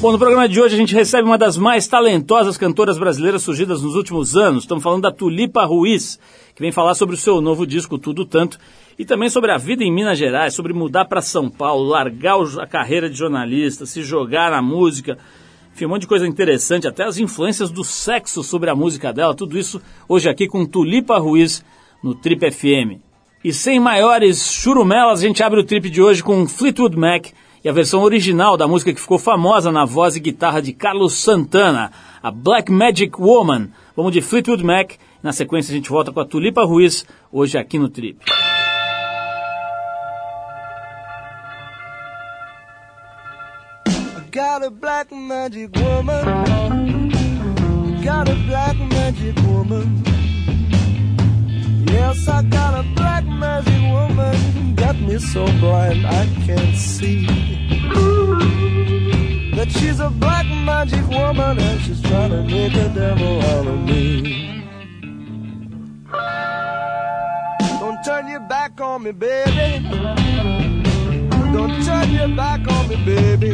Bom, no programa de hoje a gente recebe uma das mais talentosas cantoras brasileiras surgidas nos últimos anos. Estamos falando da Tulipa Ruiz, que vem falar sobre o seu novo disco Tudo Tanto e também sobre a vida em Minas Gerais, sobre mudar para São Paulo, largar a carreira de jornalista, se jogar na música. Enfim, um monte de coisa interessante, até as influências do sexo sobre a música dela, tudo isso hoje aqui com Tulipa Ruiz no Trip FM. E sem maiores churumelas, a gente abre o trip de hoje com Fleetwood Mac e a versão original da música que ficou famosa na voz e guitarra de Carlos Santana, a Black Magic Woman. Vamos de Fleetwood Mac. Na sequência a gente volta com a Tulipa Ruiz, hoje aqui no Trip. got a black magic woman. Got a black magic woman. Yes, I got a black magic woman. Got me so blind I can't see. That she's a black magic woman and she's trying to make a devil out of me. Don't turn your back on me, baby. Don't turn your back on me, baby.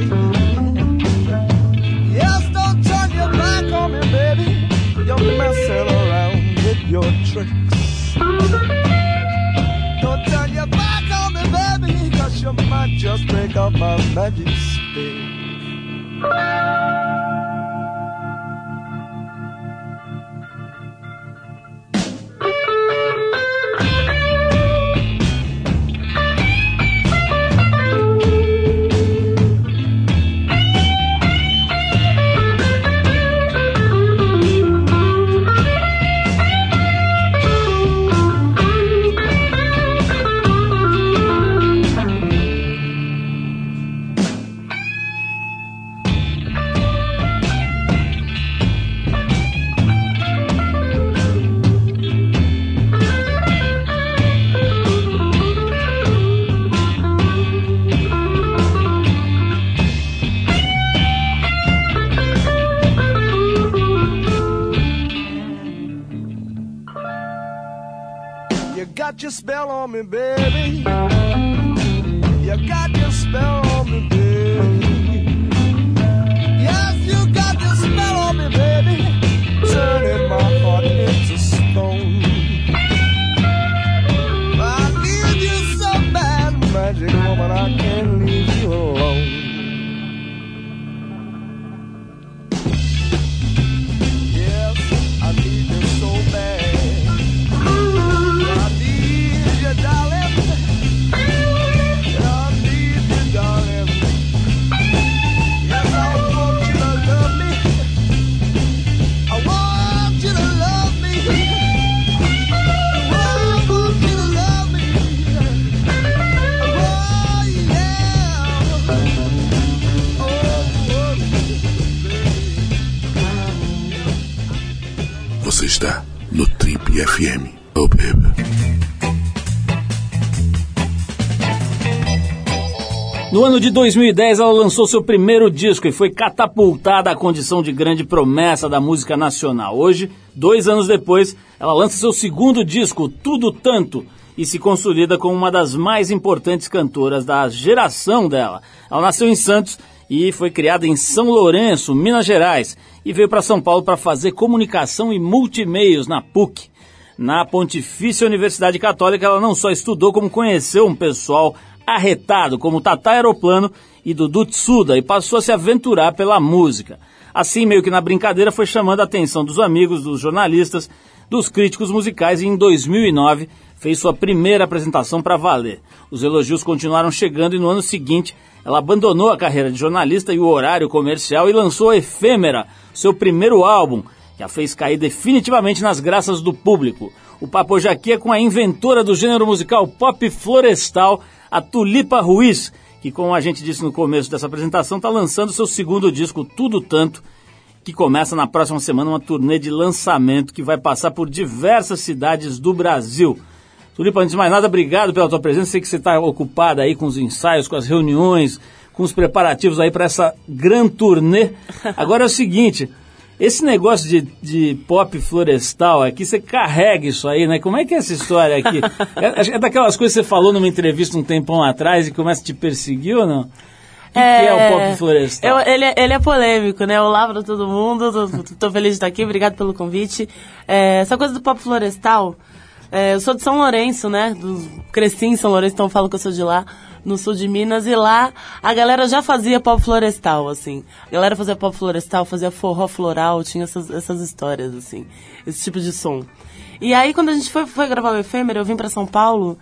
Yes, don't turn your back on me, baby. You're messing around with your tricks. Don't turn your back on me, baby, cause you might just break up my magic stick. Me, baby. No ano de 2010, ela lançou seu primeiro disco e foi catapultada à condição de grande promessa da música nacional. Hoje, dois anos depois, ela lança seu segundo disco, Tudo Tanto, e se consolida como uma das mais importantes cantoras da geração dela. Ela nasceu em Santos e foi criada em São Lourenço, Minas Gerais, e veio para São Paulo para fazer comunicação e multimeios na PUC. Na Pontifícia Universidade Católica, ela não só estudou, como conheceu um pessoal arretado, como Tata Aeroplano e Dudu Tsuda, e passou a se aventurar pela música. Assim, meio que na brincadeira, foi chamando a atenção dos amigos, dos jornalistas, dos críticos musicais e em 2009 fez sua primeira apresentação para valer. Os elogios continuaram chegando e no ano seguinte ela abandonou a carreira de jornalista e o horário comercial e lançou Efêmera, seu primeiro álbum, que a fez cair definitivamente nas graças do público. O papo hoje aqui é com a inventora do gênero musical pop florestal, a Tulipa Ruiz, que, como a gente disse no começo dessa apresentação, está lançando seu segundo disco, Tudo Tanto, que começa na próxima semana uma turnê de lançamento que vai passar por diversas cidades do Brasil. Tulipa, antes de mais nada, obrigado pela tua presença. Sei que você está ocupada aí com os ensaios, com as reuniões, com os preparativos aí para essa grande turnê. Agora é o seguinte, esse negócio de, de pop florestal aqui, você carrega isso aí, né? Como é que é essa história aqui? é, é daquelas coisas que você falou numa entrevista um tempão atrás e começa a te perseguir ou não? que, é, que é o pop florestal? Eu, ele, é, ele é polêmico, né? Olá pra todo mundo, tô, tô, feliz de estar aqui, obrigado pelo convite. É, essa coisa do pop florestal, é, eu sou de São Lourenço, né? Do, cresci em São Lourenço, então falo que eu sou de lá, no sul de Minas, e lá a galera já fazia pop florestal, assim. A galera fazia pop florestal, fazia forró floral, tinha essas, essas histórias, assim, esse tipo de som. E aí, quando a gente foi, foi gravar o Efêmero, eu vim para São Paulo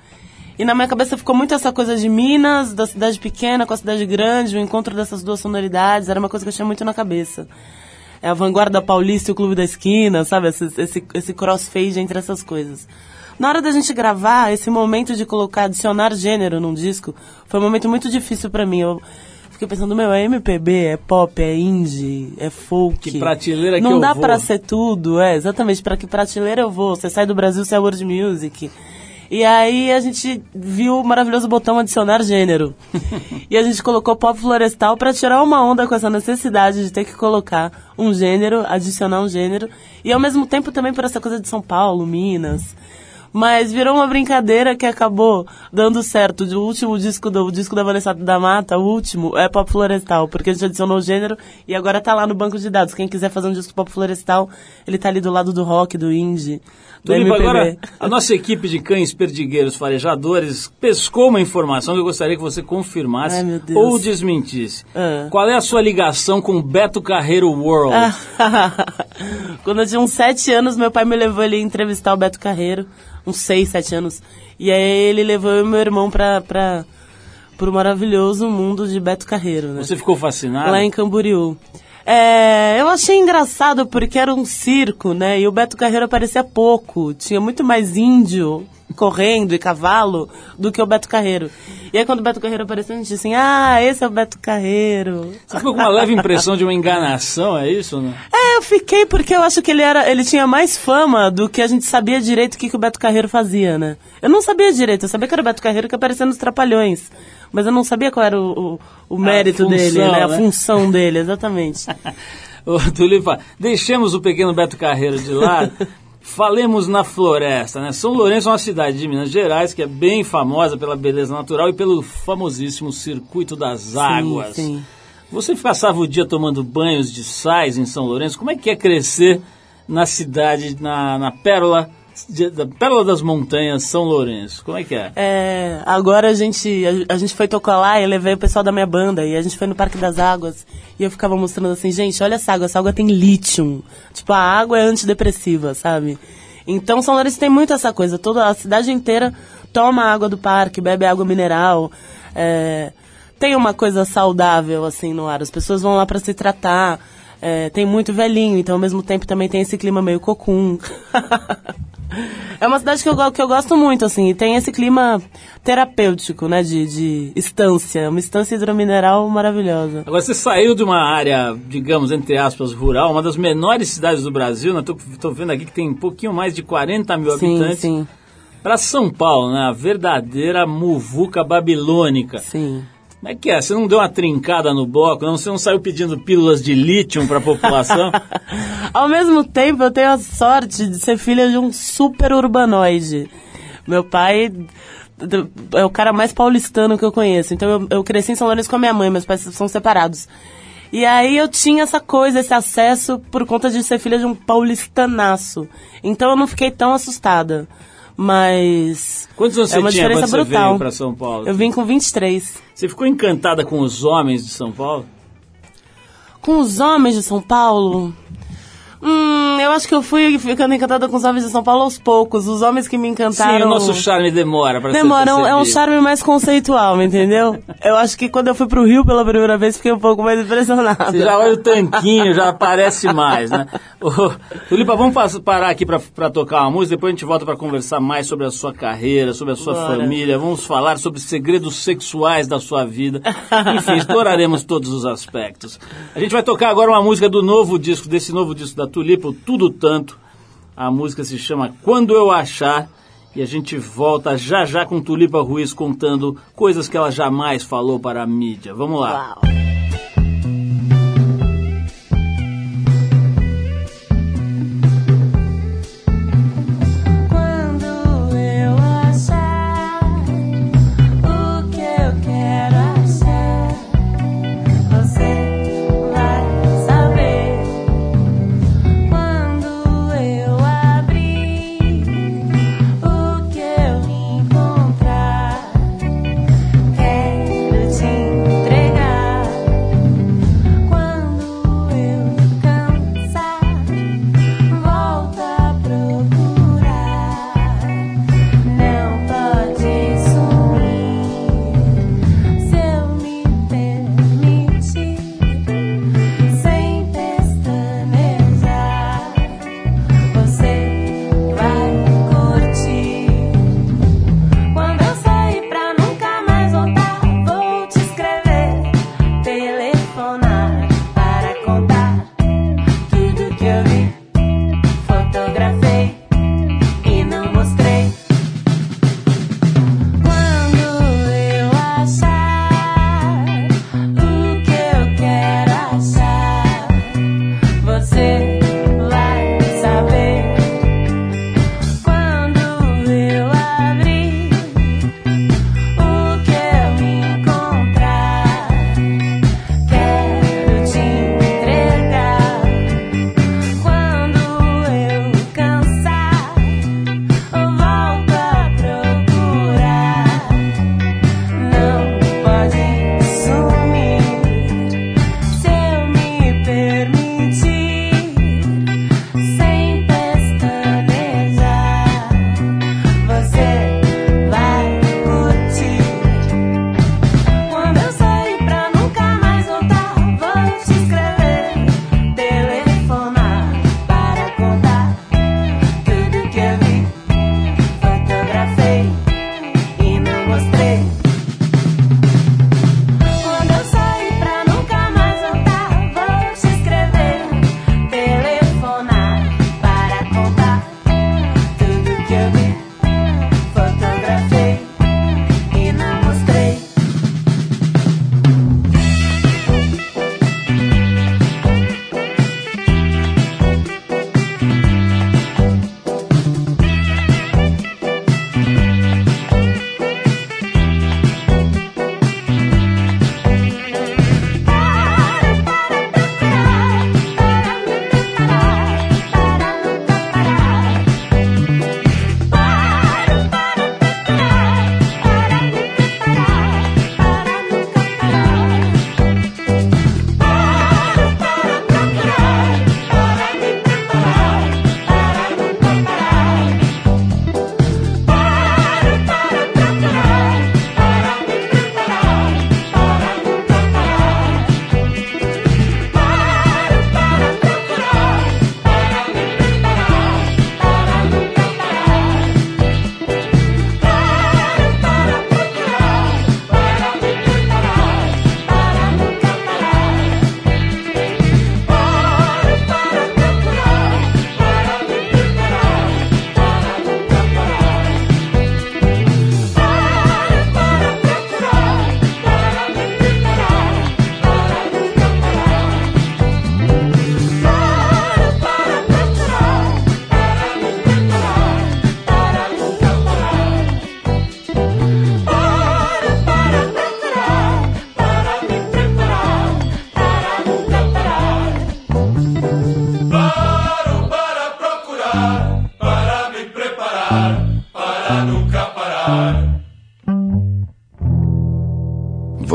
e na minha cabeça ficou muito essa coisa de Minas, da cidade pequena com a cidade grande, o encontro dessas duas sonoridades, era uma coisa que eu tinha muito na cabeça. É a vanguarda paulista e o clube da esquina, sabe? Esse, esse, esse crossfade entre essas coisas. Na hora da gente gravar, esse momento de colocar, adicionar gênero num disco, foi um momento muito difícil para mim. Eu fiquei pensando, meu, é MPB, é pop, é indie, é folk. Que prateleira Não que eu dá vou. pra ser tudo, é, exatamente, para que prateleira eu vou. Você sai do Brasil, você é world music. E aí a gente viu o maravilhoso botão adicionar gênero. e a gente colocou pop florestal para tirar uma onda com essa necessidade de ter que colocar um gênero, adicionar um gênero. E ao mesmo tempo também por essa coisa de São Paulo, Minas. Mas virou uma brincadeira que acabou dando certo. O último disco do disco da Vanessa da Mata, o último, é Pop Florestal, porque a gente adicionou o gênero e agora tá lá no banco de dados. Quem quiser fazer um disco Pop Florestal, ele tá ali do lado do rock, do indie. Do Tulipa, agora, a nossa equipe de cães perdigueiros farejadores pescou uma informação que eu gostaria que você confirmasse Ai, ou desmentisse. Ah. Qual é a sua ligação com Beto Carreiro World? Quando eu tinha uns sete anos, meu pai me levou ele entrevistar o Beto Carreiro, uns seis, sete anos. E aí ele levou eu e meu irmão pra, pra, pro maravilhoso mundo de Beto Carreiro, né? Você ficou fascinado? Lá em Camboriú. É, eu achei engraçado porque era um circo, né? E o Beto Carreiro aparecia pouco. Tinha muito mais índio correndo e cavalo do que o Beto Carreiro. E aí quando o Beto Carreiro apareceu, a gente disse assim, ah, esse é o Beto Carreiro. Você ficou com uma leve impressão de uma enganação, é isso? Né? É, eu fiquei porque eu acho que ele era, ele tinha mais fama do que a gente sabia direito o que, que o Beto Carreiro fazia, né? Eu não sabia direito, eu sabia que era o Beto Carreiro que aparecia nos Trapalhões. Mas eu não sabia qual era o, o, o mérito função, dele, né? A né? função dele, exatamente. Ô, Tulipa, deixemos o pequeno Beto Carreiro de lado. Falemos na floresta, né? São Lourenço é uma cidade de Minas Gerais que é bem famosa pela beleza natural e pelo famosíssimo Circuito das Águas. Sim, sim. Você passava o dia tomando banhos de sais em São Lourenço. Como é que é crescer na cidade, na, na pérola, de- da pérola das montanhas São Lourenço? Como é que é? É, agora a gente, a, a gente foi tocar lá e levei o pessoal da minha banda e a gente foi no Parque das Águas e eu ficava mostrando assim, gente, olha essa água, essa água tem lítio. Tipo, a água é antidepressiva, sabe? Então São Lourenço tem muito essa coisa, toda a cidade inteira toma água do parque, bebe água mineral. é, tem uma coisa saudável assim no ar, as pessoas vão lá para se tratar. é, tem muito velhinho, então ao mesmo tempo também tem esse clima meio cocum. É uma cidade que eu, que eu gosto muito, assim, e tem esse clima terapêutico, né, de, de estância, uma estância hidromineral maravilhosa. Agora, você saiu de uma área, digamos, entre aspas, rural, uma das menores cidades do Brasil, né? Tô, tô vendo aqui que tem um pouquinho mais de 40 mil Sim, habitantes. sim, Para São Paulo, né? A verdadeira muvuca babilônica. sim. Como é que é? Você não deu uma trincada no bloco, não? Você não saiu pedindo pílulas de lítio para a população? Ao mesmo tempo, eu tenho a sorte de ser filha de um super urbanoide. Meu pai é o cara mais paulistano que eu conheço. Então, eu, eu cresci em São Lourenço com a minha mãe, meus pais são separados. E aí eu tinha essa coisa, esse acesso por conta de ser filha de um paulistanaço. Então eu não fiquei tão assustada. Mas. Quantos anos é você uma tinha quando você brutal. veio para São Paulo? Eu vim com 23. Você ficou encantada com os homens de São Paulo? Com os homens de São Paulo? Hum, eu acho que eu fui ficando encantada com os homens de São Paulo aos poucos. Os homens que me encantaram. Sim, o nosso charme demora para ser Demora, é um- é um charme mais conceitual, entendeu? Eu acho que quando eu fui pro Rio pela primeira vez, fiquei um pouco mais impressionada. Você já olha o tanquinho, já aparece mais, né? Ô, Tulipa, vamos parar aqui para tocar uma música, depois a gente volta para conversar mais sobre a sua carreira, sobre a sua Bora. família, vamos falar sobre segredos sexuais da sua vida. Enfim, exploraremos todos os aspectos. A gente vai tocar agora uma música do novo disco, desse novo disco da Tulipa, o Tudo Tanto. A música se chama Quando Eu Achar. E a gente volta já já com Tulipa Ruiz contando coisas que ela jamais falou para a mídia. Vamos lá. Uau.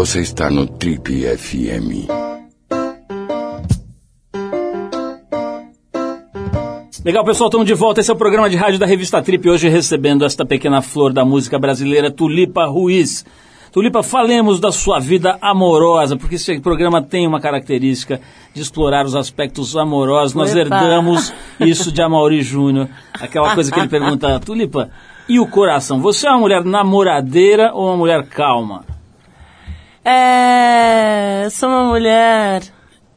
Você está no Trip FM. Legal, pessoal, estamos de volta. Esse é o programa de rádio da revista Trip. Hoje recebendo esta pequena flor da música brasileira, Tulipa Ruiz. Tulipa, falemos da sua vida amorosa, porque esse programa tem uma característica de explorar os aspectos amorosos. Nós Epa. herdamos isso de Amaury Júnior. Aquela coisa que ele pergunta, Tulipa, e o coração? Você é uma mulher namoradeira ou uma mulher calma? É. Eu sou uma mulher.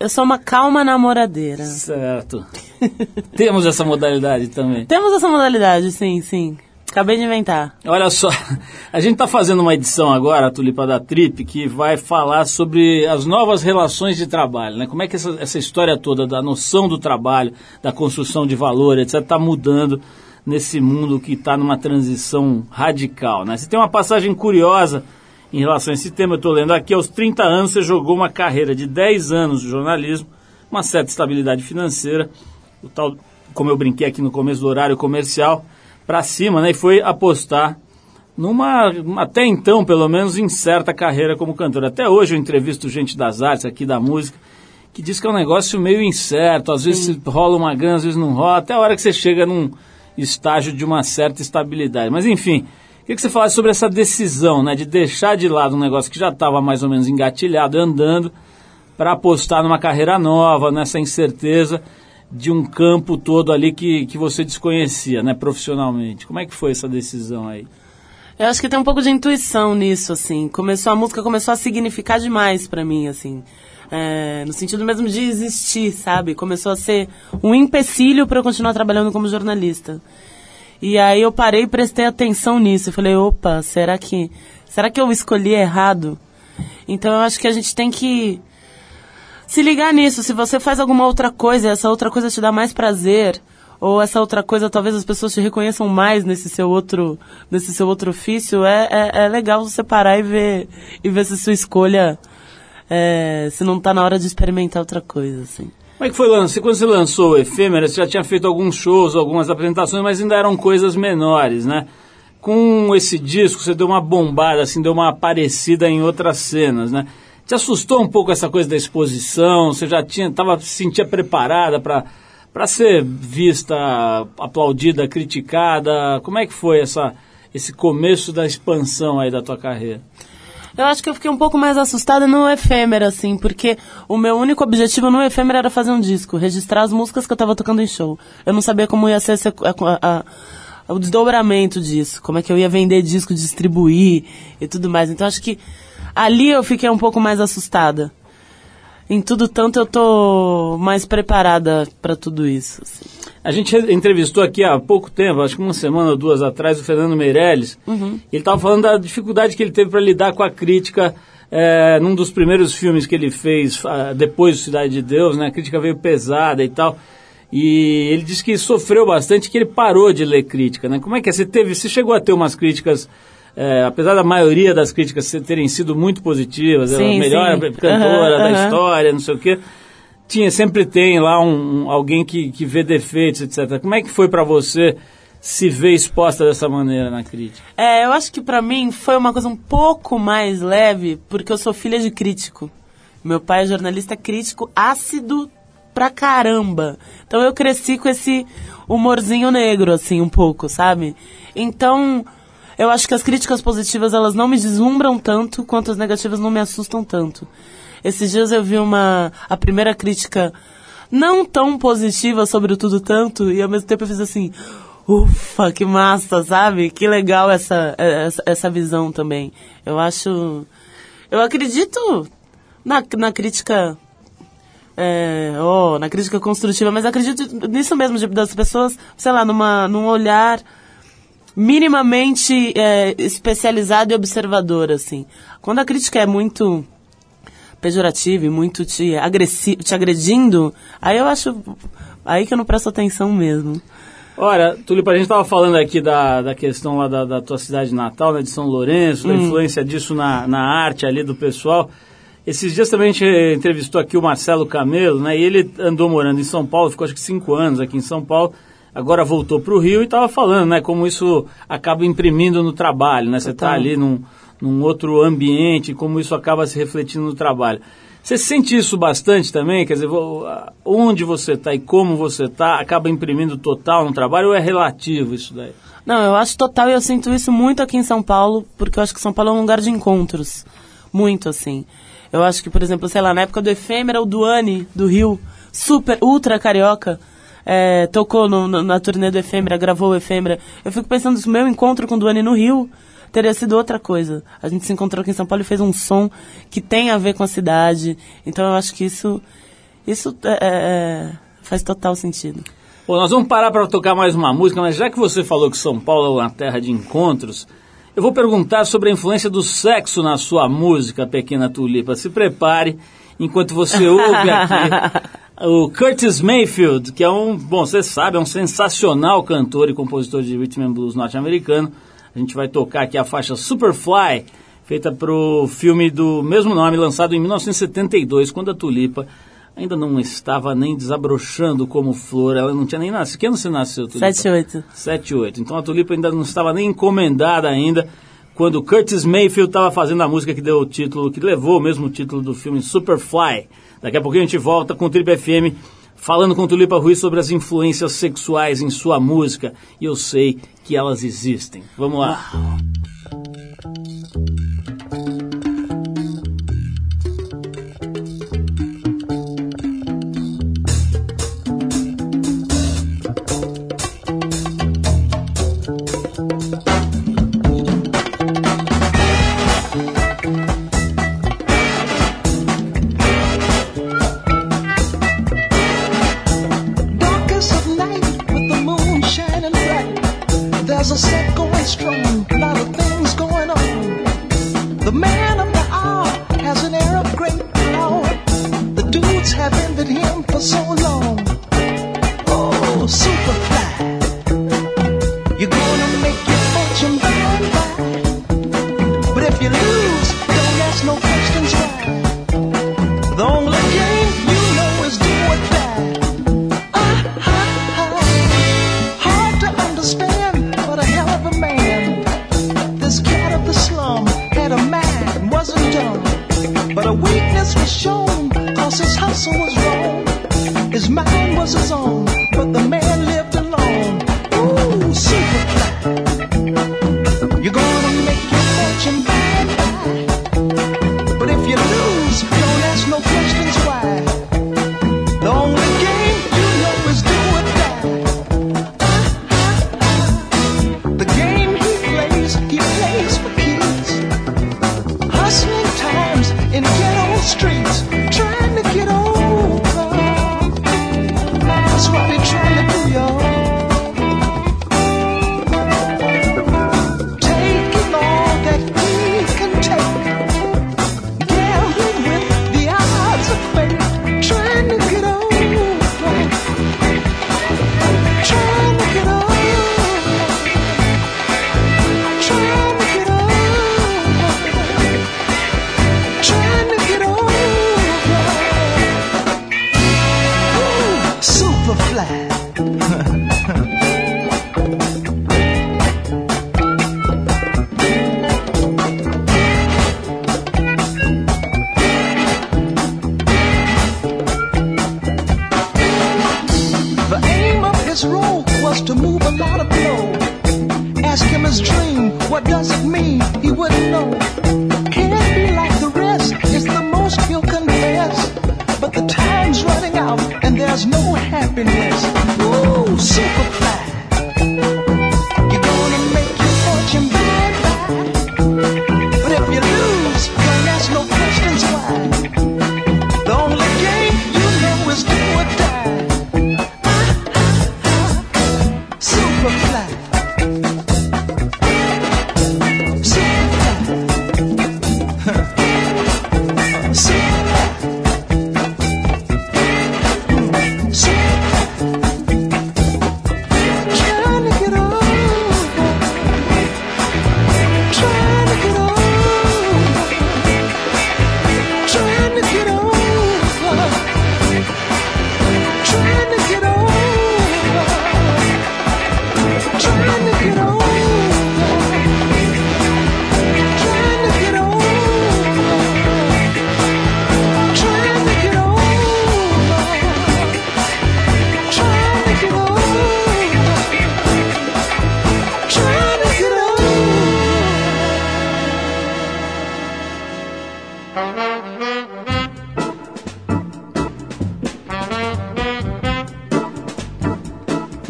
Eu sou uma calma namoradeira. Certo. Temos essa modalidade também. Temos essa modalidade, sim, sim. Acabei de inventar. Olha só, a gente está fazendo uma edição agora, a Tulipa da Trip, que vai falar sobre as novas relações de trabalho, né? Como é que essa, essa história toda da noção do trabalho, da construção de valor, etc., está mudando nesse mundo que está numa transição radical, né? Você tem uma passagem curiosa em relação a esse tema, eu estou lendo aqui, aos 30 anos você jogou uma carreira de 10 anos de jornalismo, uma certa estabilidade financeira, o tal, como eu brinquei aqui no começo do horário comercial, para cima, né? E foi apostar numa, até então, pelo menos, incerta carreira como cantor. Até hoje eu entrevisto gente das artes aqui da música que diz que é um negócio meio incerto, às vezes rola uma grana, às vezes não rola, até a hora que você chega num estágio de uma certa estabilidade. Mas enfim, queria que você falasse sobre essa decisão, né, de deixar de lado um negócio que já estava mais ou menos engatilhado, andando, para apostar numa carreira nova, nessa incerteza de um campo todo ali que, que você desconhecia, né, profissionalmente. Como é que foi essa decisão aí? Eu acho que tem um pouco de intuição nisso, assim. Começou a música começou a significar demais pra mim, assim. É, no sentido mesmo de existir, sabe? Começou a ser um empecilho para eu continuar trabalhando como jornalista. E aí eu parei e prestei atenção nisso. Eu falei, opa, será que será que eu escolhi errado? Então eu acho que a gente tem que se ligar nisso. Se você faz alguma outra coisa essa outra coisa te dá mais prazer, ou essa outra coisa talvez as pessoas te reconheçam mais nesse seu outro, nesse seu outro ofício, é, é, é legal você parar e ver, e ver se sua escolha, é, se não tá na hora de experimentar outra coisa, assim. Como é que foi lance? Quando você lançou o Efêmera, você já tinha feito alguns shows, algumas apresentações, mas ainda eram coisas menores, né? Com esse disco, você deu uma bombada, assim, deu uma aparecida em outras cenas, né? Te assustou um pouco essa coisa da exposição? Você já tinha, tava, se sentia preparada para para ser vista, aplaudida, criticada? Como é que foi essa, esse começo da expansão aí da tua carreira? Eu acho que eu fiquei um pouco mais assustada no efêmera, assim, porque o meu único objetivo no efêmera era fazer um disco, registrar as músicas que eu tava tocando em show. Eu não sabia como ia ser a- a- a- o desdobramento disso, como é que eu ia vender disco, distribuir e tudo mais. Então acho que ali eu fiquei um pouco mais assustada. Em tudo tanto eu tô mais preparada para tudo isso. assim. A gente entrevistou aqui há pouco tempo, acho que uma semana ou duas atrás, o Fernando Meirelles. Ele estava falando da dificuldade que ele teve para lidar com a crítica é, num dos primeiros filmes que ele fez ah, depois do Cidade de Deus, né? A crítica veio pesada e tal. E ele disse que sofreu bastante, que ele parou de ler crítica, né? Como é que é? Você teve, você chegou a ter umas críticas, é, apesar da maioria das críticas terem sido muito positivas, ela é a Sim, melhor sim. cantora Aham, da aham. história, não sei o quê tinha, sempre tem lá um, um- alguém que, que vê defeitos, etc. Como é que foi para você se ver exposta dessa maneira na crítica? É, eu acho que pra mim foi uma coisa um pouco mais leve, porque eu sou filha de crítico. Meu pai é jornalista crítico ácido pra caramba. Então eu cresci com esse humorzinho negro, assim, um pouco, sabe? Então, eu acho que as críticas positivas, elas não me deslumbram tanto, quanto as negativas não me assustam tanto. Esses dias eu vi uma... a primeira crítica não tão positiva sobre o Tudo Tanto, e ao mesmo tempo eu fiz assim... Ufa, que massa, sabe? Que legal essa, essa, essa visão também. Eu acho. Eu acredito na, na crítica. É, oh, na crítica construtiva, mas acredito nisso mesmo, de- das pessoas, sei lá, numa, num olhar minimamente é, especializado e observador, assim. Quando a crítica é muito pejorativa e muito te, agressi te agredindo, aí eu acho. Aí que eu não presto atenção mesmo. Olha, Tulipa, a gente estava falando aqui da, da questão lá da, da tua cidade natal, né, de São Lourenço, da influência disso na, na arte ali do pessoal. Esses dias também a gente entrevistou aqui o Marcelo Camelo, né, e ele andou morando em São Paulo, ficou acho que cinco anos aqui em São Paulo, agora voltou para o Rio e estava falando, né, como isso acaba imprimindo no trabalho, né, você está ali num, num outro ambiente, como isso acaba se refletindo no trabalho. Você sente isso bastante também? Quer dizer, onde você está e como você está acaba imprimindo total no trabalho ou é relativo isso daí? Não, eu acho total e eu sinto isso muito aqui em São Paulo, porque eu acho que São Paulo é um lugar de encontros. Muito, assim. Eu acho que, por exemplo, sei lá, na época do Efêmera, o Duane, do Rio, super, ultra carioca, é, tocou no, no, na turnê do Efêmera, gravou o Efêmera. Eu fico pensando que o meu encontro com o Duane no Rio teria sido outra coisa. A gente se encontrou aqui em São Paulo e fez um som que tem a ver com a cidade. Então eu acho que isso, isso é, é, é faz total sentido. Bom, nós vamos parar para tocar mais uma música, mas já que você falou que São Paulo é uma terra de encontros, eu vou perguntar sobre a influência do sexo na sua música, Pequena Tulipa. Se prepare enquanto você ouve aqui o Curtis Mayfield, que é um, bom, você sabe, é um sensacional cantor e compositor de rhythm and blues norte-americano. A gente vai tocar aqui a faixa Superfly, feita para o filme do mesmo nome, lançado em 1972, quando a Tulipa ainda não estava nem desabrochando como flor, ela não tinha nem nascido. Que ano você nasceu, Tulipa? 78. 78. Então a Tulipa ainda não estava nem encomendada ainda, quando Curtis Mayfield estava fazendo a música que deu o título, que levou o mesmo título do filme Superfly. Daqui a pouquinho a gente volta com o Trip FM falando com Tulipa Ruiz sobre as influências sexuais em sua música. E eu sei que elas existem. Vamos lá.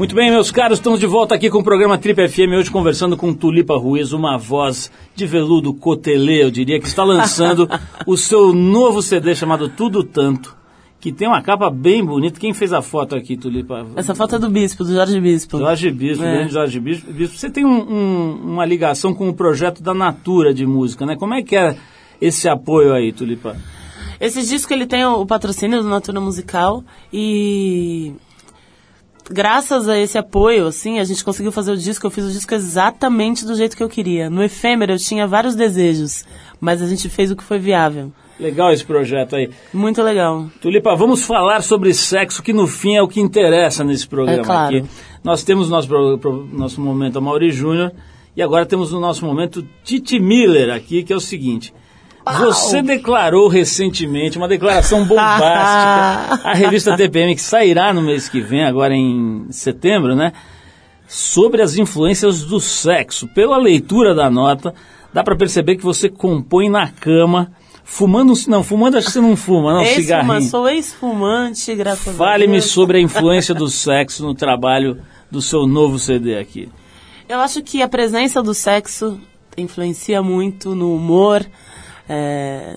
Muito bem, meus caros, estamos de volta aqui com o programa Trip FM, hoje conversando com Tulipa Ruiz, uma voz de veludo cotelê, eu diria, que está lançando o seu novo CD chamado Tudo Tanto, que tem uma capa bem bonita. Quem fez a foto aqui, Tulipa? Essa foto é do Bispo, do Jorge Bispo. Jorge Bispo, é. grande Jorge Bispo. Você tem um, um, uma ligação com o projeto da Natura de música, né? Como é que é esse apoio aí, Tulipa? Esse disco ele tem o, o patrocínio do Natura Musical e graças a esse apoio, assim, a gente conseguiu fazer o disco. Eu fiz o disco exatamente do jeito que eu queria. No efêmero eu tinha vários desejos, mas a gente fez o que foi viável. Legal esse projeto aí. Muito legal. Tulipa, vamos falar sobre sexo, que no fim é o que interessa nesse programa É claro. aqui. Nós temos nosso, nosso momento a Mauri Júnior e agora temos no nosso momento Titi Miller aqui, que é o seguinte. Você declarou recentemente uma declaração bombástica à revista TPM, que sairá no mês que vem, agora em setembro, né? Sobre as influências do sexo. Pela leitura da nota, dá pra perceber que você compõe na cama, fumando. Não, fumando acho que você não fuma, não, Ex-fumante, cigarrinho. sou ex-fumante, graças a Fale-me Deus. sobre a influência do sexo no trabalho do seu novo CD aqui. Eu acho que a presença do sexo influencia muito no humor, é,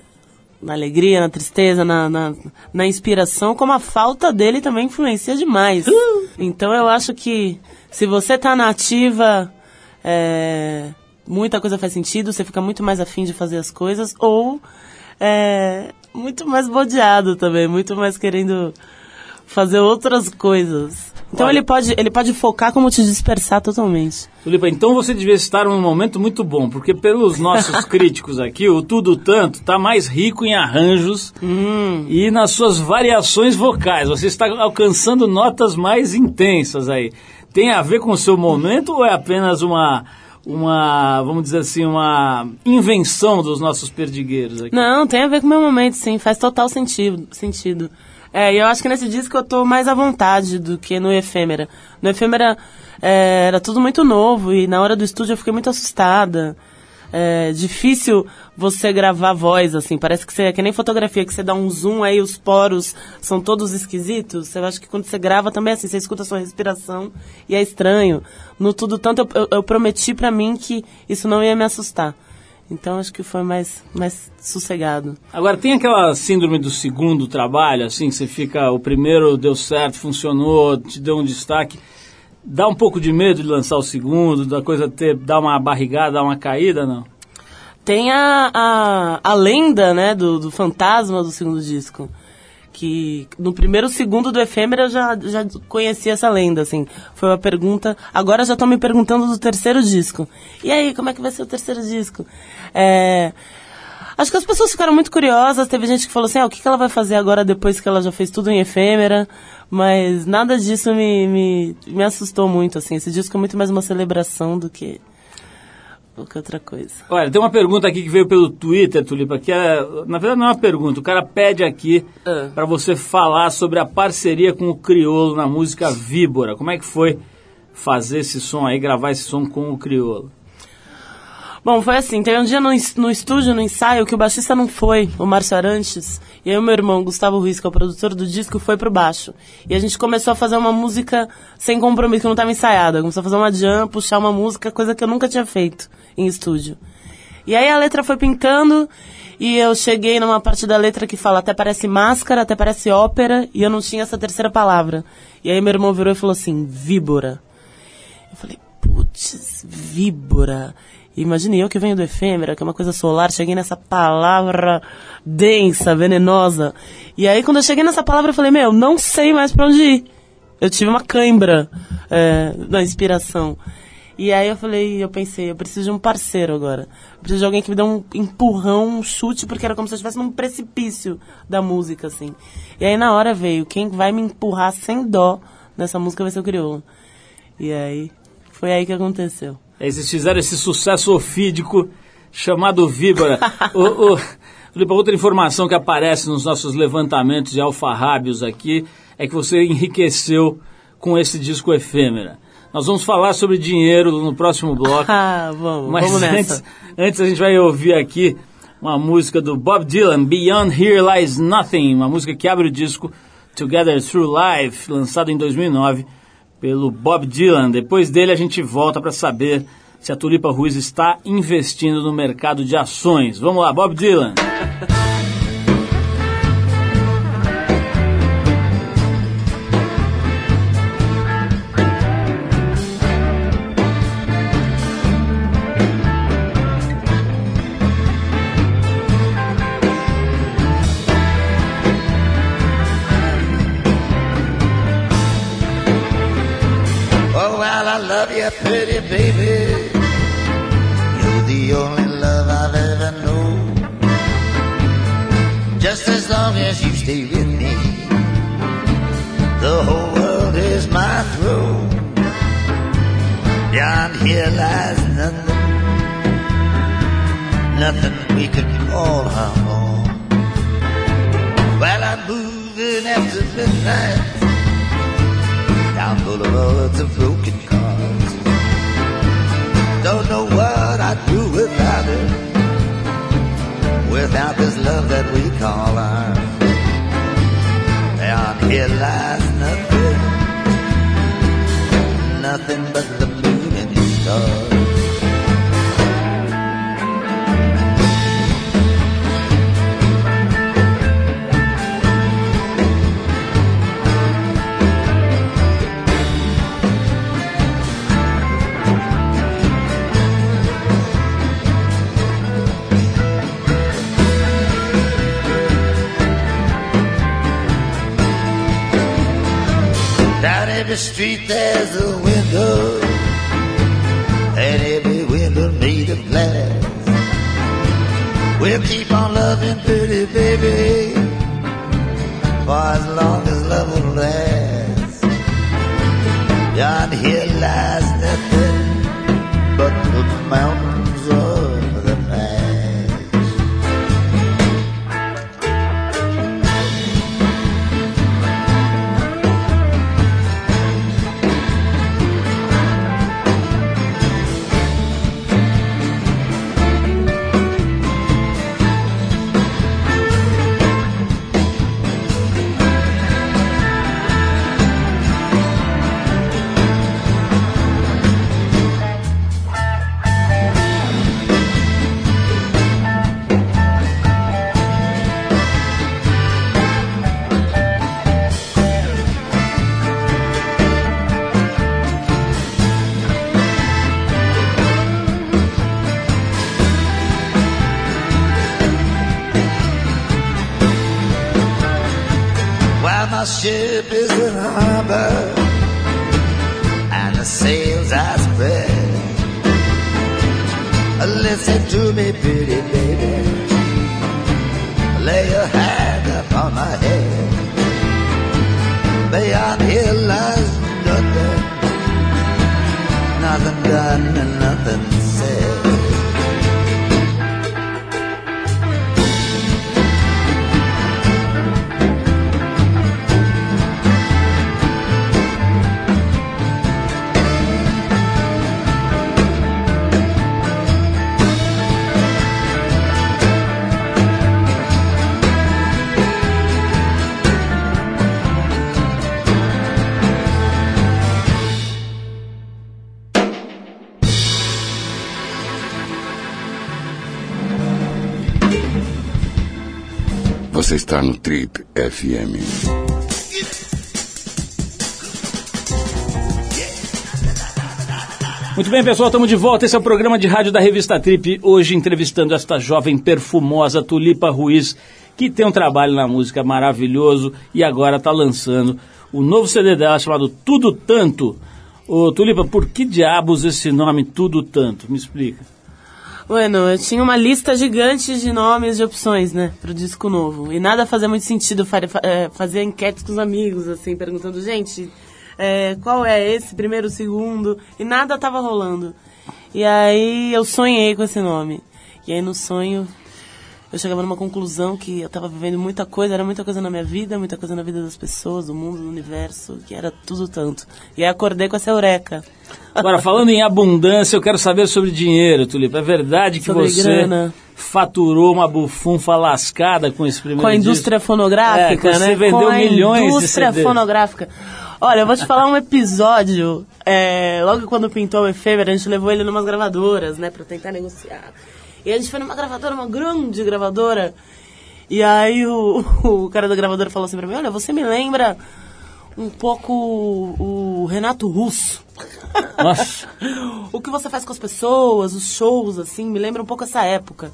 na alegria, na tristeza, na, na, na inspiração, como a falta dele também influencia demais. Então eu acho que se você tá na ativa, é, muita coisa faz sentido, você fica muito mais afim de fazer as coisas, ou é, muito mais bodeado também, muito mais querendo fazer outras coisas. Então Olha- ele pode, ele pode focar como te dispersar totalmente. Tulipa, então você devia estar num momento muito bom, porque pelos nossos críticos aqui, o Tudo Tanto está mais rico em arranjos e nas suas variações vocais. Você está alcançando notas mais intensas aí. Tem a ver com o seu momento ou é apenas uma, uma vamos dizer assim, uma invenção dos nossos perdigueiros aqui? Não, tem a ver com o meu momento, sim. Faz total sentido. sentido. É, e eu acho que nesse disco eu tô mais à vontade do que no Efêmera. No Efêmera é, era tudo muito novo e na hora do estúdio eu fiquei muito assustada. É difícil você gravar voz, assim. Parece que você é que nem fotografia, que você dá um zoom aí, os poros são todos esquisitos. Eu acho que quando você grava também é assim, você escuta a sua respiração e é estranho. No Tudo Tanto eu, eu, eu prometi pra mim que isso não ia me assustar. Então acho que foi mais, mais sossegado. Agora, tem aquela síndrome do segundo trabalho, assim, que você fica, o primeiro deu certo, funcionou, te deu um destaque. Dá um pouco de medo de lançar o segundo, da coisa ter, dar uma barrigada, dar uma caída, não? Tem a, a, a lenda, né, do, do fantasma do segundo disco. Que no primeiro segundo do Efêmera eu já, já conhecia essa lenda, assim. Foi uma pergunta. Agora já estão me perguntando do terceiro disco. E aí, como é que vai ser o terceiro disco? É. Acho que as pessoas ficaram muito curiosas. Teve gente que falou assim: ah, o que, que ela vai fazer agora depois que ela já fez tudo em efêmera? Mas nada disso me, me, me assustou muito, assim. Esse disco é muito mais uma celebração do que, que outra coisa. Olha, tem uma pergunta aqui que veio pelo Twitter, Tulipa, que é, na verdade não é uma pergunta, o cara pede aqui Ah. para você falar sobre a parceria com o Criolo na música Víbora. Como é que foi fazer esse som aí, gravar esse som com o Criolo? Bom, foi assim, teve um dia no, no estúdio, no ensaio, que o baixista não foi, o Márcio Arantes, e aí o meu irmão, Gustavo Ruiz, que é o produtor do disco, foi pro baixo. E a gente começou a fazer uma música sem compromisso, que não estava ensaiada. Começou a fazer uma jam, puxar uma música, coisa que eu nunca tinha feito em estúdio. E aí a letra foi pintando, e eu cheguei numa parte da letra que fala até parece máscara, até parece ópera, e eu não tinha essa terceira palavra. E aí meu irmão virou e falou assim, víbora. Eu falei, putz, víbora. Imagine eu que venho do efêmera, que é uma coisa solar, cheguei nessa palavra densa, venenosa. E aí quando eu cheguei nessa palavra eu falei, meu, não sei mais pra onde ir. Eu tive uma cãibra é, na inspiração. E aí eu falei, eu pensei, eu preciso de um parceiro agora. Eu preciso de alguém que me dê um empurrão, um chute, porque era como se eu estivesse num precipício da música, assim. E aí na hora veio, quem vai me empurrar sem dó nessa música vai ser o Crioulo. E aí, foi aí que aconteceu. Vocês fizeram esse sucesso ofídico chamado Víbora. o, o, Filipe, outra informação que aparece nos nossos levantamentos de alfarrábios aqui é que você enriqueceu com esse disco efêmera. Nós vamos falar sobre dinheiro no próximo bloco. Ah, vamos, Mas vamos antes, antes a gente vai ouvir aqui uma música do Bob Dylan, Beyond Here Lies Nothing, uma música que abre o disco Together Through Life, lançado em 2009 pelo Bob Dylan. Depois dele a gente volta para saber se a Tulipa Ruiz está investindo no mercado de ações. Vamos lá, Bob Dylan. Love you, pretty baby. You're the only love I've ever known. Just as long as you stay with me, the whole world is my throne. Beyond here lies nothing, nothing we could call our home. Well, I'm moving after midnight down boulevards of broken cars. Don't know what I'd do without it, without this love that we call ours. Beyond here lies nothing, nothing but the moon and the stars. Down every street there's a window, and every window made of glass. We'll keep on loving pretty baby for as long as love will last. Beyond here lies nothing but the mountains Você está no Trip FM. Muito bem, pessoal, estamos de volta. Esse é o programa de rádio da revista Trip. Hoje entrevistando esta jovem perfumosa Tulipa Ruiz, que tem um trabalho na música maravilhoso e agora está lançando o novo CD dela chamado Tudo Tanto. Ô, Tulipa, por que diabos esse nome Tudo Tanto? Me explica. Bueno, eu tinha uma lista gigante de nomes de opções, né, pro disco novo. E nada fazia muito sentido é, fazer enquetes com os amigos, assim, perguntando, gente, é, qual é esse, primeiro, segundo? E nada tava rolando. E aí eu sonhei com esse nome. E aí no sonho eu chegava numa conclusão que eu tava vivendo muita coisa, era muita coisa na minha vida, muita coisa na vida das pessoas, do mundo, do universo, que era tudo tanto. E aí acordei com essa eureka. Agora, falando em abundância, eu quero saber sobre dinheiro, Tulipa. É verdade que Sobre você grana. faturou uma bufunfa lascada com esse primeiro Com a indústria disco? fonográfica, É, né? você vendeu com milhões de indústria fonográfica. Olha, eu vou te falar um episódio. é, logo quando pintou o efêmero, a gente levou ele numas gravadoras, né? Pra tentar negociar. E a gente foi numa gravadora, uma grande gravadora. E aí o, o cara da gravadora falou assim pra mim, olha, você me lembra um pouco o, Renato Russo. Nossa, o que você faz com as pessoas, os shows, assim, me lembra um pouco essa época.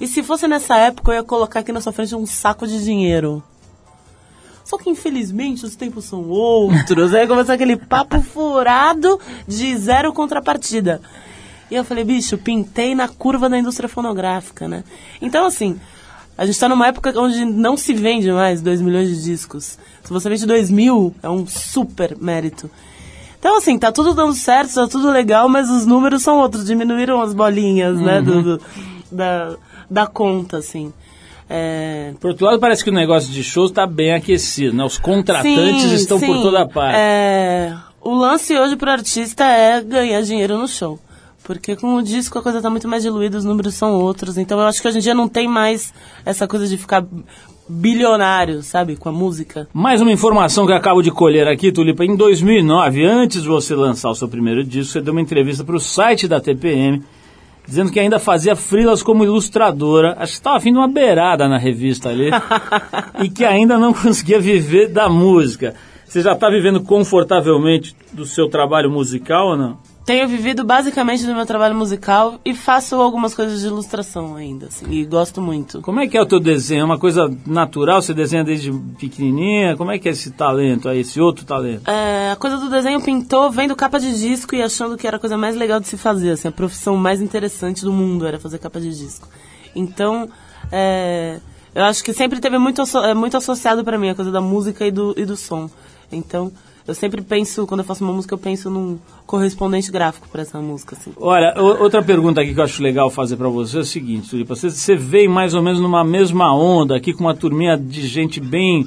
E se fosse nessa época, eu ia colocar aqui na sua frente um saco de dinheiro. Só que infelizmente os tempos são outros. Aí começou aquele papo furado de zero contrapartida. E eu falei, bicho, pintei na curva da indústria fonográfica, né? Então, assim, a gente tá numa época onde não se vende mais 2 milhões de discos. Se você vende 2 mil, é um super mérito. Então, assim, tá tudo dando certo, tá tudo legal, mas os números são outros. Diminuíram as bolinhas, né, do, do- da, da conta, assim. É, por outro lado, parece que o negócio de shows está bem aquecido, né? Os contratantes Sim, estão por sim. toda parte. É, o lance hoje pro artista é ganhar dinheiro no show. Porque com o disco a coisa tá muito mais diluída, os números são outros. Então eu acho que hoje em dia não tem mais essa coisa de ficar bilionário, sabe, com a música. Mais uma informação que eu acabo de colher aqui, Tulipa. Em 2009, antes de você lançar o seu primeiro disco, você deu uma entrevista para o site da TPM, dizendo que ainda fazia frilas como ilustradora. Acho que estava vindo uma beirada na revista ali. e que ainda não conseguia viver da música. Você já está vivendo confortavelmente do seu trabalho musical ou não? Tenho vivido basicamente do meu trabalho musical e faço algumas coisas de ilustração ainda, assim, e gosto muito. Como é que é o teu desenho? É uma coisa natural? Você desenha desde pequenininha? Como é que é esse talento aí, esse outro talento? É, a coisa do desenho pintou vendo capa de disco e achando que era a coisa mais legal de se fazer, assim, a profissão mais interessante do mundo era fazer capa de disco. Então, é, eu acho que sempre teve muito, é, muito associado pra mim a coisa da música e do, e do som. Então, eu sempre penso, quando eu faço uma música, eu penso num correspondente gráfico pra essa música, assim. Olha, outra pergunta aqui que eu acho legal fazer para você é o seguinte, Tulipa, você, você veio mais ou menos numa mesma onda aqui com uma turminha de gente bem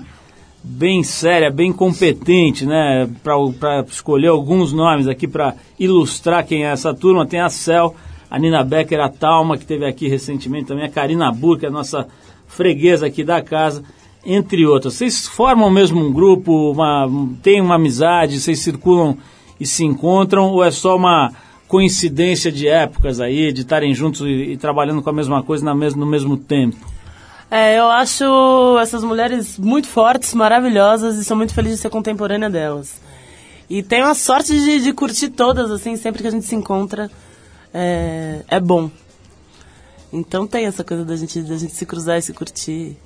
bem séria, bem competente, né, para escolher alguns nomes aqui para ilustrar quem é essa turma. Tem a Cel, a Nina Becker, a Talma, que teve aqui recentemente também, a Karina Burke, a nossa freguesa aqui da casa, entre outras. Vocês formam mesmo um grupo, uma, tem uma amizade, vocês circulam e se encontram, ou é só uma coincidência de épocas aí, de estarem juntos e, e trabalhando com a mesma coisa na mes no mesmo tempo? É, eu acho essas mulheres muito fortes, maravilhosas e sou muito feliz de ser contemporânea delas. E tenho a sorte de, de curtir todas, assim, sempre que a gente se encontra. É, é bom. Então tem essa coisa da gente, da gente se cruzar e se curtir.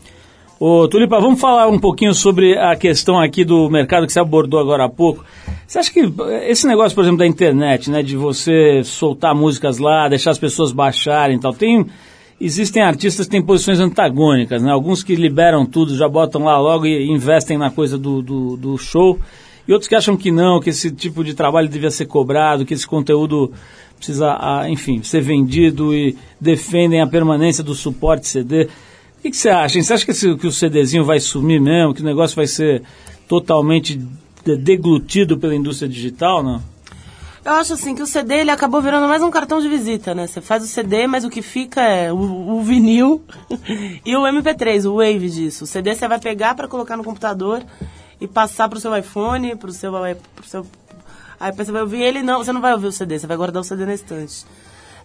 Ô, Tulipa, vamos falar um pouquinho sobre a questão aqui do mercado que você abordou agora há pouco. Você acha que esse negócio, por exemplo, da internet, né, de você soltar músicas lá, deixar as pessoas baixarem e tal, tem, existem artistas que têm posições antagônicas, né? Alguns que liberam tudo, já botam lá logo e investem na coisa do, do, do show, e outros que acham que não, que esse tipo de trabalho devia ser cobrado, que esse conteúdo precisa, ah, enfim, ser vendido e defendem a permanência do suporte CD. O que, você acha? Você acha que, esse- que o CDzinho vai sumir mesmo? Que o negócio vai ser totalmente de- deglutido pela indústria digital, não? Eu acho assim que o CD ele acabou virando mais um cartão de visita, né? Você faz o CD, mas o que fica é o, o vinil e o MP3, o Wave disso. O CD você vai pegar para colocar no computador e passar pro seu iPhone, pro seu, pro seu aí você vai ouvir ele não, você não vai ouvir o CD, você vai guardar o CD na estante.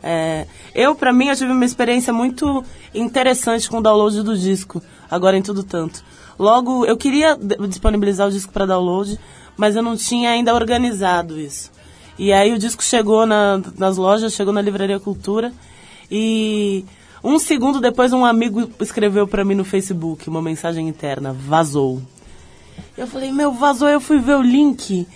É, eu, pra mim, eu tive uma experiência muito interessante com o download do disco, agora em tudo tanto. Logo, eu queria disponibilizar o disco para download, mas eu não tinha ainda organizado isso. E aí o disco chegou na- nas lojas, chegou na Livraria Cultura e um segundo depois um amigo escreveu para mim no Facebook uma mensagem interna, vazou. Eu falei, meu, vazou, eu fui ver o link.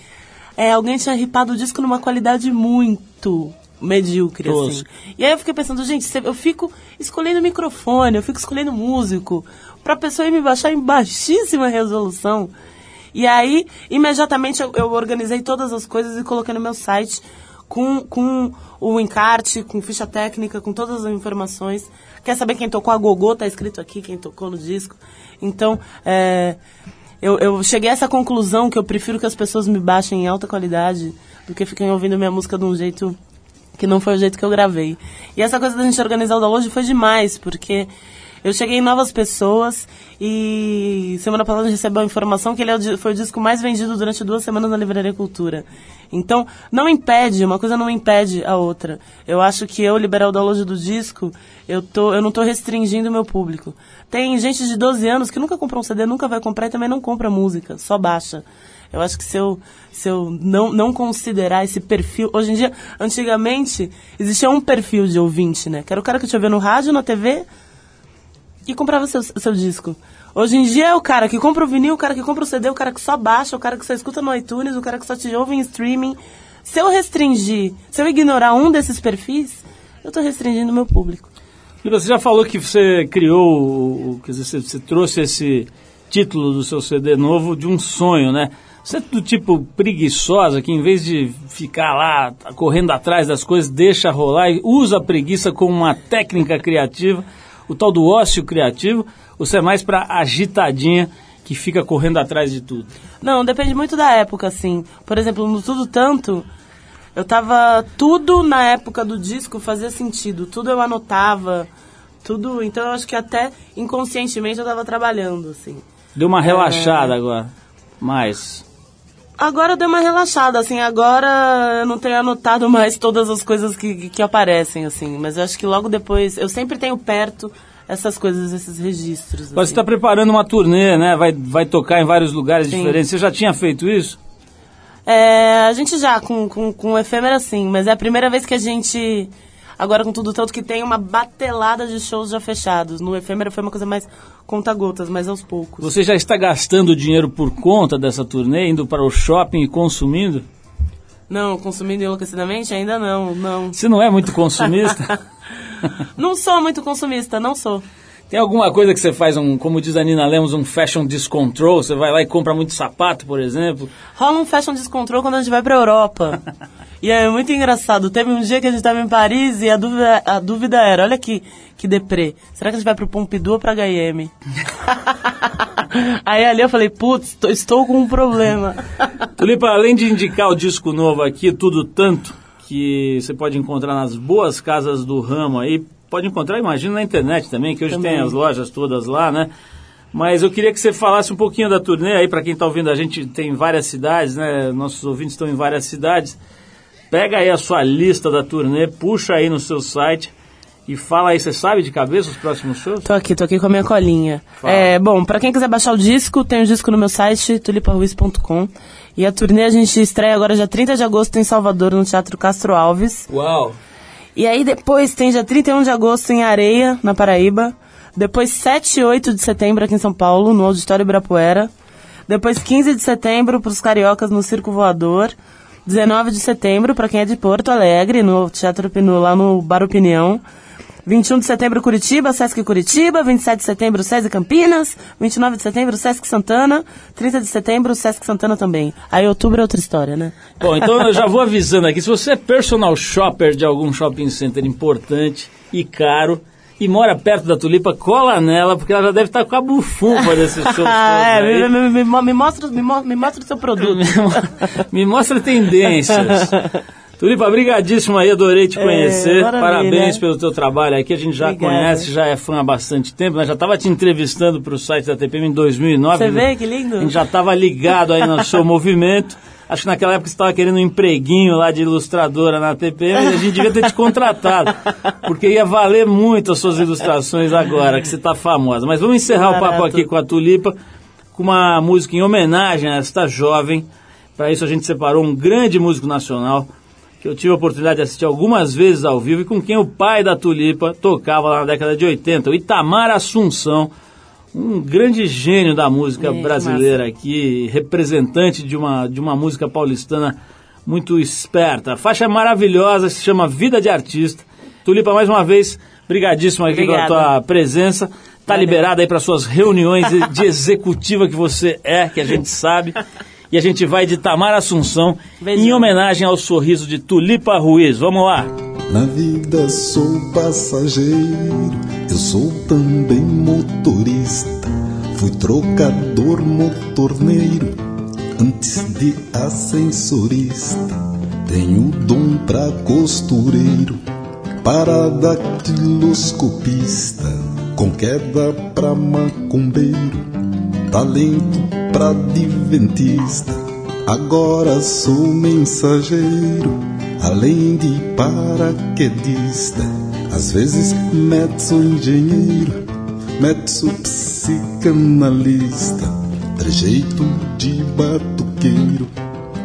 É, alguém tinha ripado o disco numa qualidade muito medíocre, assim. E aí eu fiquei pensando, gente, eu fico escolhendo microfone, eu fico escolhendo músico, pra pessoa ir me baixar em baixíssima resolução. E aí, imediatamente, eu, eu organizei todas as coisas e coloquei no meu site com, com o encarte, com ficha técnica, com todas as informações. Quer saber quem tocou a gogô? Tá escrito aqui quem tocou no disco. Então, é, eu, eu cheguei a essa conclusão que eu prefiro que as pessoas me baixem em alta qualidade do que fiquem ouvindo minha música de um jeito que não foi o jeito que eu gravei. E essa coisa da gente organizar o download foi demais, porque eu cheguei em novas pessoas e semana passada a gente recebeu a informação que ele é foi o disco mais vendido durante duas semanas na Livraria Cultura. Então, não impede, uma coisa não impede a outra. Eu acho que eu liberar o download do disco, eu, tô, eu não estou restringindo o meu público. Tem gente de 12 anos que nunca comprou um CD, nunca vai comprar e também não compra música, só baixa. Eu acho que se eu, se eu não, não considerar esse perfil. Hoje em dia, antigamente, existia um perfil de ouvinte, né? Que era o cara que te ouvia no rádio, na TV e comprava seu, seu disco. Hoje em dia é o cara que compra o vinil, o cara que compra o CD, o cara que só baixa, o cara que só escuta no iTunes, o cara que só te ouve em streaming. Se eu restringir, se eu ignorar um desses perfis, eu estou restringindo o meu público. Você já falou que você criou, quer dizer, você trouxe esse título do seu CD novo de um sonho, né? Você é do tipo preguiçosa que em vez de ficar lá correndo atrás das coisas, deixa rolar e usa a preguiça como uma técnica criativa, o tal do ócio criativo, ou você é mais pra agitadinha que fica correndo atrás de tudo? Não, depende muito da época, assim. Por exemplo, no Tudo Tanto, eu tava. Tudo na época do disco fazia sentido. Tudo eu anotava. Tudo. Então eu acho que até inconscientemente eu tava trabalhando, assim. Deu uma relaxada agora, mas... Agora deu uma relaxada, assim, agora eu não tenho anotado mais todas as coisas que, que aparecem, assim, mas eu acho que logo depois, eu sempre tenho perto essas coisas, esses registros. Agora você assim. está preparando uma turnê, né? Vai, vai tocar em vários lugares Sim. diferentes. Você já tinha feito isso? É, a gente já, com, com, com efêmera sim, mas é a primeira vez que a gente, agora com tudo tanto, que tem uma batelada de shows já fechados. No efêmera foi uma coisa mais conta-gotas, mais aos poucos. Você já está gastando dinheiro por conta dessa turnê, indo para o shopping e consumindo? Não, consumindo enlouquecidamente? Ainda não, não. Você não é muito consumista? Não sou muito consumista, não sou. Tem alguma coisa que você faz, um, como diz a Nina Lemos, um fashion discontrol? Você vai lá e compra muito sapato, por exemplo? Rola um fashion descontrol quando a gente vai pra Europa. e é muito engraçado. Teve um dia que a gente tava em Paris e a dúvida, a dúvida era, olha que, que deprê. Será que a gente vai pro Pompidou ou pra HM? Aí ali eu falei, putz, tô- estou com um problema. Tulipa, além de indicar o disco novo aqui, Tudo Tanto, que você pode encontrar nas boas casas do ramo aí, pode encontrar, imagina, na internet também, que hoje Também. tem as lojas todas lá, né? Mas eu queria que você falasse um pouquinho da turnê aí, para quem está ouvindo a gente, tem várias cidades, né? Nossos ouvintes estão em várias cidades. Pega aí a sua lista da turnê, puxa aí no seu site e fala aí, você sabe de cabeça os próximos shows? Tô aqui, tô aqui com a minha colinha. Fala. É, bom, pra quem quiser baixar o disco, tem o disco no meu site, tuliparuiz.com. E a turnê a gente estreia agora dia 30 de agosto em Salvador, no Teatro Castro Alves. Uau! E aí depois tem dia 31 de agosto em Areia, na Paraíba. Depois 7 e 8 de setembro aqui em São Paulo, no Auditório Ibirapuera. Depois 15 de setembro para os cariocas no Circo Voador. 19 de setembro para quem é de Porto Alegre, no Teatro Pinu, lá no Bar Opinião. 21 de setembro, Curitiba, Sesc Curitiba. 27 de setembro, Sesc Campinas. 29 de setembro, Sesc Santana. 30 de setembro, Sesc Santana também. Aí outubro é outra história, né? Bom, então eu já vou avisando aqui, se você é personal shopper de algum shopping center importante e caro mora perto da Tulipa, cola nela, porque ela já deve estar com a bufunfa desses shows Ah, é, aí. me, me- me- me- mostra, me, me mostra o seu produto. Me mostra tendências. Tulipa, brigadíssimo aí, adorei te É, conhecer. maravilha. Parabéns pelo teu trabalho aqui. A gente já Obrigada. conhece, já é fã há bastante tempo, né? Já estava te entrevistando para o site da TPM em 2009. Você vê que lindo? A gente já estava ligado aí no seu movimento. Acho que naquela época você estava querendo um empreguinho lá de ilustradora na TPM e a gente devia ter te contratado. Porque ia valer muito as suas ilustrações agora, que você está famosa. Mas vamos encerrar o papo Barato. aqui com a Tulipa, com uma música em homenagem a esta jovem. Para isso a gente separou um grande músico nacional, que eu tive a oportunidade de assistir algumas vezes ao vivo e com quem o pai da Tulipa tocava lá na década de 80, o Itamar Assunção um grande gênio da música É, que brasileira aqui, representante de uma, de uma música paulistana muito esperta. A faixa maravilhosa, se chama Vida de Artista. Tulipa, mais uma vez, brigadíssimo aqui Obrigada. pela tua presença. Tá Valeu. liberada aí para suas reuniões de- de executiva que você é, que a gente sabe. E a gente vai de Tamar Assunção Beijão. em homenagem ao sorriso de Tulipa Ruiz. Vamos lá. Na vida sou passageiro, eu sou também motorista. Fui trocador motorneiro antes de ascensorista. Tenho dom pra costureiro, para datiloscopista, com queda pra macumbeiro, talento pra adventista. Agora sou mensageiro, além de paraquedista. Às vezes metso engenheiro, metso psicanalista, trejeito de batuqueiro,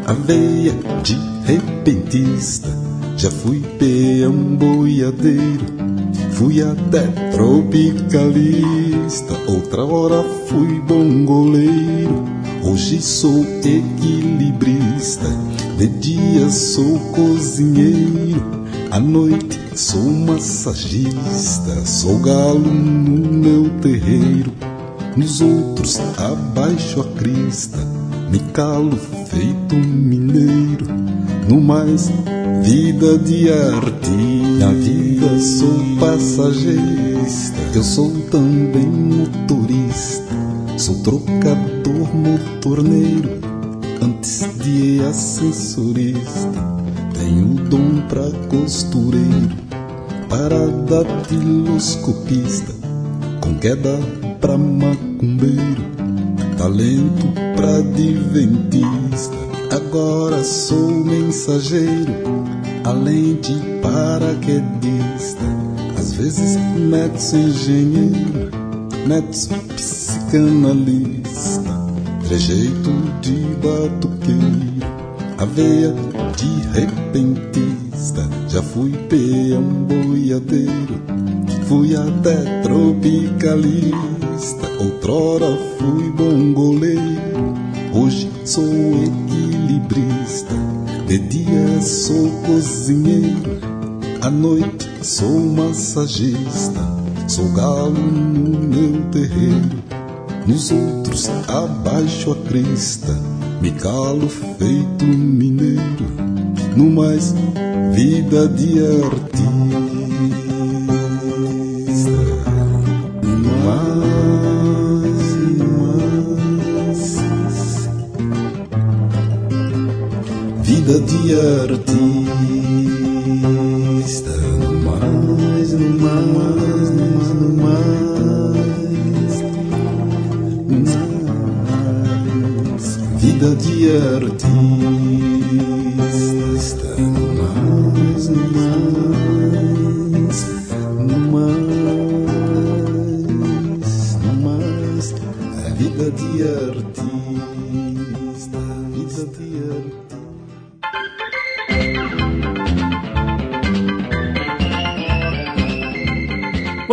aveia de repentista. Já fui peão boiadeiro, fui até tropicalista. Outra hora fui bom goleiro, hoje sou equilibrista. De dia sou cozinheiro, à noite sou massagista. Sou galo no meu terreiro, nos outros abaixo a crista. Me calo feito mineiro, no mais vida de arte. Na vida sou passageirista, eu sou também motorista. Sou trocador motorneiro, antes de ascensorista. Tenho dom pra costureiro, para datiloscopista, com queda pra macumbeiro, talento pra adventista. Agora sou mensageiro, além de paraquedista. Às vezes metso engenheiro, metso psicanalista, trejeito de batuqueiro, aveia de repentista. Já fui peão boiadeiro, fui até tropicalista. Outrora fui bom goleiro, hoje sou equilibrista. De dia sou cozinheiro, à noite sou massagista. Sou galo no meu terreiro, nos outros abaixo a crista. Me calo feito mineiro, no mais vida de artista. Vida de artista. No mais, no mais, no mais, no mais, vida de artista. No mais, no mais, no mais, no mais, a vida de artista, vida de artista.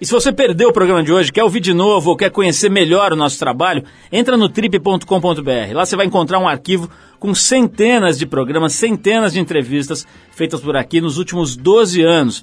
E se você perdeu o programa de hoje, quer ouvir de novo ou quer conhecer melhor o nosso trabalho, entra no trip.com.br. Lá você vai encontrar um arquivo com centenas de programas, centenas de entrevistas feitas por aqui nos últimos 12 anos.